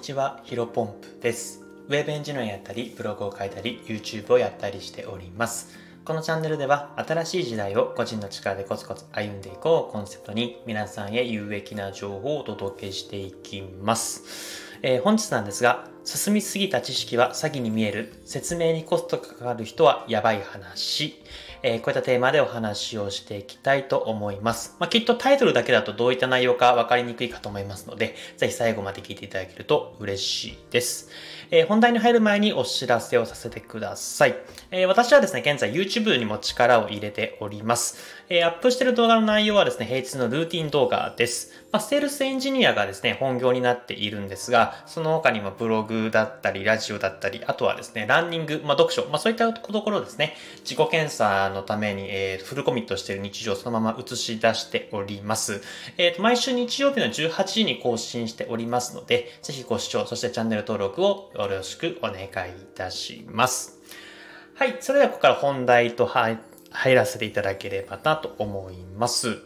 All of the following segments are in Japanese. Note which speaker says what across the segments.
Speaker 1: にちは、ヒロポンプです。ウェブエンジニアやったり、ブログを書いたり、YouTube をやったりしております。このチャンネルでは、新しい時代を個人の力でコツコツ歩んでいこうコンセプトに、皆さんへ有益な情報をお届けしていきます。えー、本日なんですが、進みすぎた知識は詐欺に見える。説明にコストがかかる人はやばい話。えー、こういったテーマでお話をしていきたいと思います。まあ、きっとタイトルだけだとどういった内容かわかりにくいかと思いますので、ぜひ最後まで聞いていただけると嬉しいです。えー、本題に入る前にお知らせをさせてください。えー、私はですね、現在 YouTube にも力を入れております。えー、アップしてる動画の内容はですね、平日のルーティン動画です。まあ、セールスエンジニアがですね、本業になっているんですが、その他にもブログだったり、ラジオだったり、あとはですね、ランニング、まあ、読書、まあ、そういったところですね、自己研鑽のために、えー、フルコミットしている日常をそのまま映し出しております。えっ、ー、と、毎週日曜日の18時に更新しておりますので、ぜひご視聴、そしてチャンネル登録をよろしくお願いいたします。はい。それではここから本題と入らせていただければなと思います。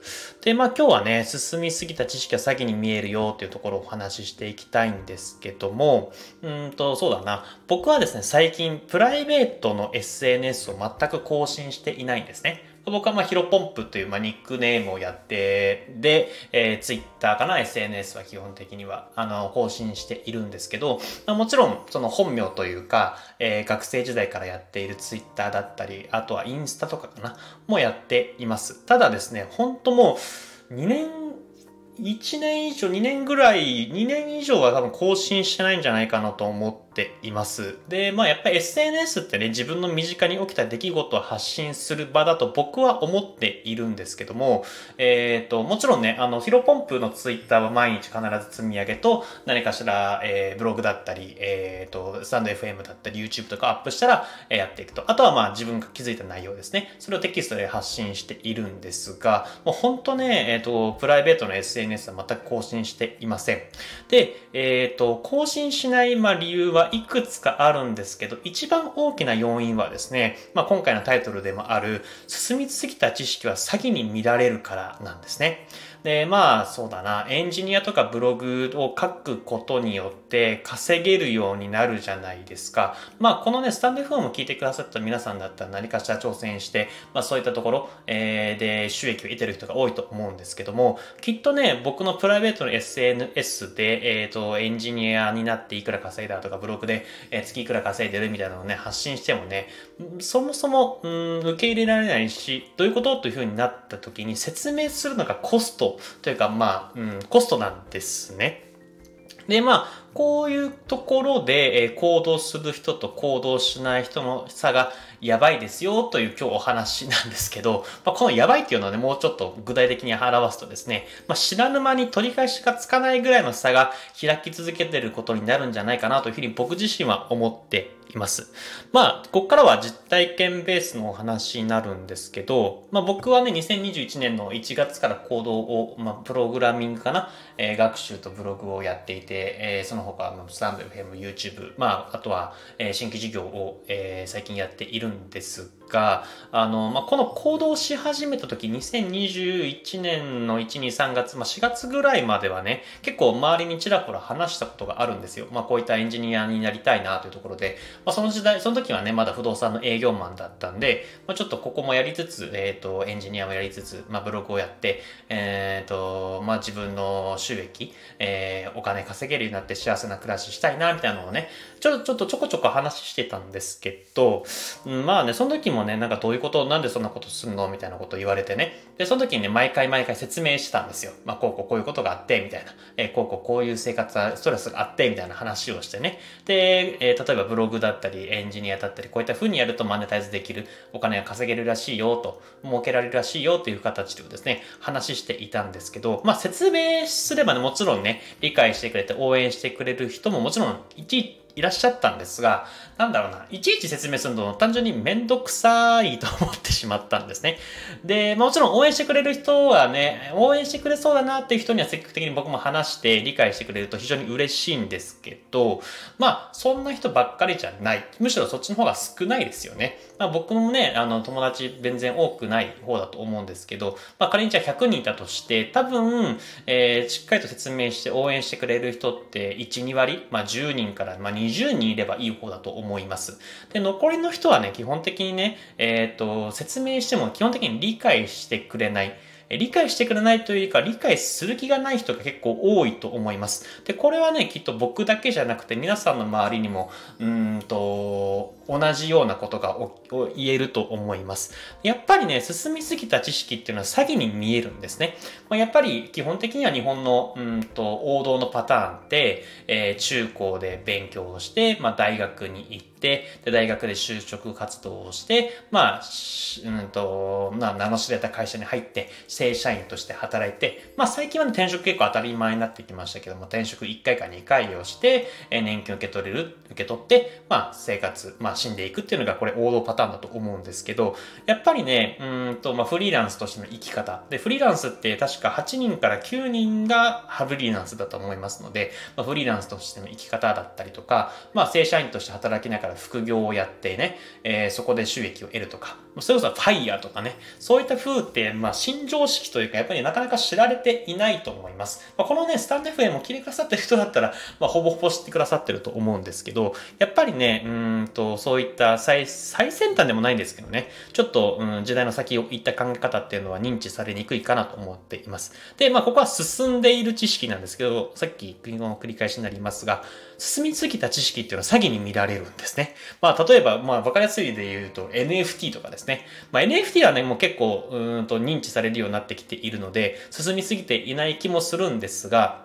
Speaker 1: で、まあ今日はね、進みすぎた知識は詐欺に見えるよっていうところをお話ししていきたいんですけども、うんと、そうだな。僕はですね、最近プライベートの SNS を全く更新していないんですね。僕はまあヒロポンプというまあニックネームをやって、で、えー、ツイッターかな ?SNS は基本的には、あの、更新しているんですけど、まあ、もちろん、その本名というか、えー、学生時代からやっているツイッターだったり、あとはインスタとかかなもやっています。ただですね、本当もう、2年1年以上、2年ぐらい、2年以上は多分更新してないんじゃないかなと思ってっています。で、まあやっぱり SNS ってね、自分の身近に起きた出来事を発信する場だと僕は思っているんですけども、えっ、ー、と、もちろんね、あの、ヒロポンプのツイッターは毎日必ず積み上げと、何かしら、えー、ブログだったり、えっ、ー、と、スタンド FM だったり、YouTube とかアップしたら、えー、やっていくと。あとはまあ自分が気づいた内容ですね。それをテキストで発信しているんですが、もう本当ね、えっ、と、プライベートの SNS SNS は全く更新していません。で、えっ、ー、と、更新しない、まあ、理由はいくつかあるんですけど、一番大きな要因はですね、まあ、今回のタイトルでもある、進みすぎた知識は詐欺に見られるからなんですね。で、まあ、そうだな、エンジニアとかブログを書くことによって稼げるようになるじゃないですか。まあ、このね、スタンド FM を聞いてくださった皆さんだったら何かしら挑戦して、まあ、そういったところ、えー、で収益を得てる人が多いと思うんですけども、きっとね、僕のプライベートの SNS で、えっ、ー、と、エンジニアになっていくら稼いだとか、ブログで、えー、月いくら稼いでるみたいなのをね、発信してもね、そもそも、うん、受け入れられないし、どういうこと？というふうになった時に説明するのがコストというか、まあ、うん、コストなんですね。で、まあ、こういうところで、え行動する人と行動しない人の差がやばいですよという今日お話なんですけど、まあ、このやばいっていうのはね、もうちょっと具体的に表すとですね、まあ、知らぬ間に取り返しがつかないぐらいの差が開き続けてることになるんじゃないかなというふうに僕自身は思っています。まあ、ここからは実体験ベースのお話になるんですけど、まあ僕はね、2021年の1月から行動を、まあ、プログラミングかな、えー、学習とブログをやっていて、えー、その他スタンド FM、YouTube、まあ、あとは、えー、新規事業を、えー、最近やっているんですが、あの、まあ、この行動し始めた時、2021年の1、2、3月、まあ、4月ぐらいまではね、結構周りにちらほら話したことがあるんですよ。まあ、こういったエンジニアになりたいなというところで、まあ、その時代、その時はね、まだ不動産の営業マンだったんで、まあ、ちょっとここもやりつつ、えっ、ー、と、エンジニアもやりつつ、まあ、ブログをやって、えっ、ー、と、まあ、自分の収益、えー、お金稼げるようになって幸せな暮らししたいな、みたいなのをね、ちょっと、ちょっとちょこちょこ話してたんですけど、うん、まあね、その時もね、なんかどういうことなんでそんなことすんの？みたいなこと言われてね。で、その時にね、毎回毎回説明してたんですよ。まあ、こうこうこういうことがあって、みたいな。えー、こうこうこういう生活、ストレスがあって、みたいな話をしてね。で、えー、例えばブログだったり、エンジニアだったり、こういった風にやるとマネタイズできる、お金が稼げるらしいよ、と、儲けられるらしいよ、という形でですね、話していたんですけど、まあ、説明すればね、もちろんね、理解してくれて応援してくれる人ももちろん、一いらっしゃったんですが、なんだろうな、いちいち説明すると単純にめんどくさいと思ってしまったんですね。で、もちろん応援してくれる人はね、応援してくれそうだなっていう人には積極的に僕も話して理解してくれると非常に嬉しいんですけど、まあ、そんな人ばっかりじゃない。むしろそっちの方が少ないですよね。まあ、僕もね、あの、友達全然多くない方だと思うんですけど、まあ、仮にじゃあ100人いたとして、多分、えー、しっかりと説明して応援してくれる人って1、2割、まあ、10人から、まあ、20人いればいい方だと思思います。で、残りの人はね、基本的にね、えっ、ー、と、説明しても基本的に理解してくれない。理解してくれないというよりか、理解する気がない人が結構多いと思います。で、これはね、きっと僕だけじゃなくて、皆さんの周りにも、うんと、同じようなことが言えると思います。やっぱりね、進みすぎた知識っていうのは詐欺に見えるんですね。まあ、やっぱり基本的には日本のうんと王道のパターンって、えー、中高で勉強をして、まあ、大学に行って、で大学で就職活動をして、まあ、うんと、まあ、名の知れた会社に入って、正社員として働いて、まあ、最近は、ね、転職結構当たり前になってきましたけども、転職1回か2回をして、えー、年金を受け取れる、受け取って、まあ、生活、まあ、死んでいくっていうのがこれ王道パターンだと思うんですけど、やっぱりね、うんと、まあ、フリーランスとしての生き方。で、フリーランスって確か8人から9人がフリーランスだと思いますので、まあ、フリーランスとしての生き方だったりとか、まあ、正社員として働きながら副業をやってね、えー、そこで収益を得るとか、それこそファイヤーとかね、そういった風って、まあ、新常識というか、やっぱりなかなか知られていないと思います。まあ、このね、スタンド FM を聞いてくださってる人だったら、まあ、ほぼほぼ知ってくださってると思うんですけど、やっぱりね、うんと、そういった最、最先端でもないんですけどね、ちょっと、うん、時代の先を行った考え方っていうのは認知されにくいかなと思っています。で、まあ、ここは進んでいる知識なんですけど、さっきの繰り返しになりますが、進みすぎた知識っていうのは詐欺に見られるんですね。まあ、例えば、まあ、わかりやすいで言うと NFT とかですね。まあ、NFT はね、もう結構、うんと認知されるようになってきているので、進みすぎていない気もするんですが、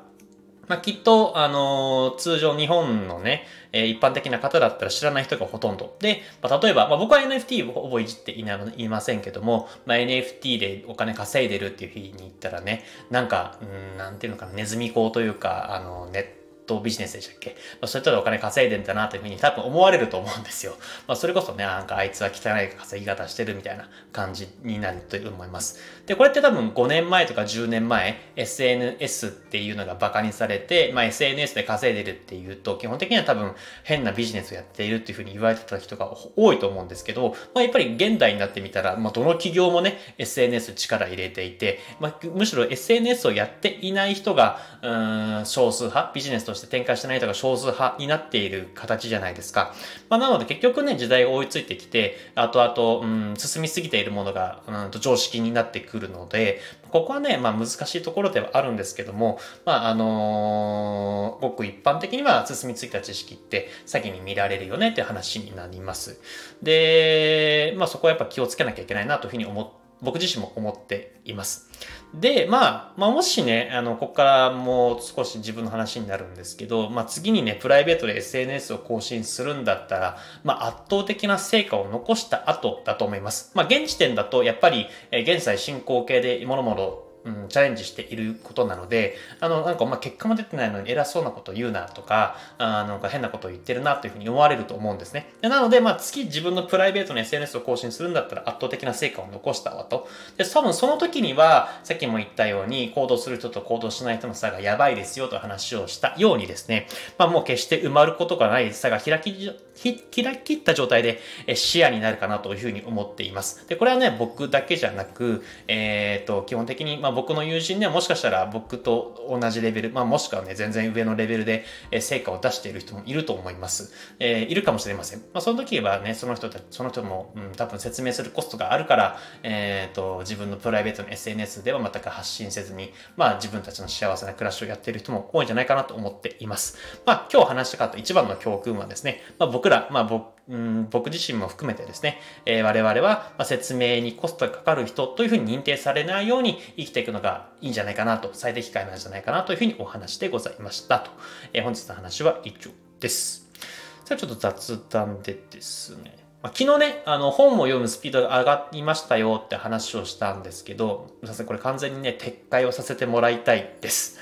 Speaker 1: まあ、きっと、あのー、通常日本のね、えー、一般的な方だったら知らない人がほとんど。で、まあ、例えば、まあ、僕は NFT をほぼいじっていないいませんけども、まあ、NFT でお金稼いでるっていう日に行ったらね、なんか、うん、なんていうのかな、ネズミ講というか、あの、ネットビジネスでしたっけ、まあ、そういったお金稼いでんだなというふうに多分思われると思うんですよ。まあ、それこそね、なんかあいつは汚い稼ぎ方してるみたいな感じになると思います。で、これって多分5年前とか10年前、SNS っていうのが馬鹿にされて、まあ、SNS で稼いでるっていうと、基本的には多分変なビジネスをやっているっていうふうに言われてた人が多いと思うんですけど、まあ、やっぱり現代になってみたら、まあ、どの企業もね、SNS 力入れていて、まあ、むしろ SNS をやっていない人が、うん、少数派、ビジネスとして展開してない人が少数派になっている形じゃないですか。まあ、なので結局ね、時代が追いついてきて、あとあと、うん、進みすぎているものが、うん、と常識になってくるので、ここはね、まあ難しいところではあるんですけども、まああのー、ごく一般的には進みついた知識って先に見られるよねって話になります。で、まあそこはやっぱ気をつけなきゃいけないなというふうに思って僕自身も思っています。で、まあ、まあ、もしね、あの、ここからもう少し自分の話になるんですけど、まあ、次にね、プライベートで SNS を更新するんだったら、まあ、圧倒的な成果を残した後だと思います。まあ、現時点だと、やっぱり、え現在進行形でもろもろうん、チャレンジしていることなので、あの、なんか、ま、結果も出てないのに偉そうなこと言うなとか、あなんか変なことを言ってるなというふうに思われると思うんですね。でなので、まあ、次自分のプライベートの SNS を更新するんだったら圧倒的な成果を残したわと。で、多分その時には、さっきも言ったように、行動する人と行動しない人の差がやばいですよと話をしたようにですね、まあ、もう決して埋まることがない差が開き、開き切った状態で視野になるかなというふうに思っています。で、これはね、僕だけじゃなく、えっ、ー、と、基本的に、まあ、僕の友人ではもしかしたら僕と同じレベル、まあ、もしくはね、全然上のレベルで成果を出している人もいると思います。えー、いるかもしれません。まあ、その時はね、その人たち、その人も、うん、多分説明するコストがあるから、えっ、ー、と、自分のプライベートの SNS では全く発信せずに、まあ、自分たちの幸せな暮らしをやっている人も多いんじゃないかなと思っています。まあ、今日話したかった一番の教訓はですね、まあ、僕ら、まあ、僕、うん、僕自身も含めてですね、えー、我々は、ま説明にコストがかかる人というふうに認定されないように生きていくのがいいんじゃないかなと、最適解なんじゃないかなというふうにお話でございましたと。えー、本日の話は以上です。じゃあちょっと雑談でですね。まあ、昨日ね、あの、本を読むスピードが上がりましたよって話をしたんですけど、さすがこれ完全にね、撤回をさせてもらいたいです。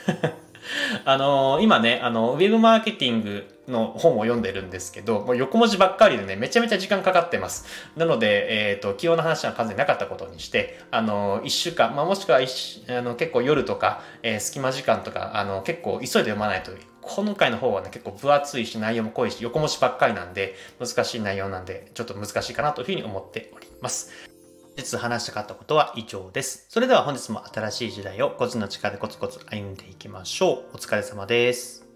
Speaker 1: あのー、今ね、あの、ウェブマーケティングの本を読んでるんですけど、もう横文字ばっかりでね、めちゃめちゃ時間かかってます。なので、えっ、ー、と、気温の話は完全になかったことにして、あのー、一週間、まあ、もしくはあの結構夜とか、えー、隙間時間とか、あの、結構急いで読まないと今回の方はね、結構分厚いし、内容も濃いし、横文字ばっかりなんで、難しい内容なんで、ちょっと難しいかなというふうに思っております。日話したかったことは以上です。それでは本日も新しい時代を個人の力でコツコツ歩んでいきましょう。お疲れ様です。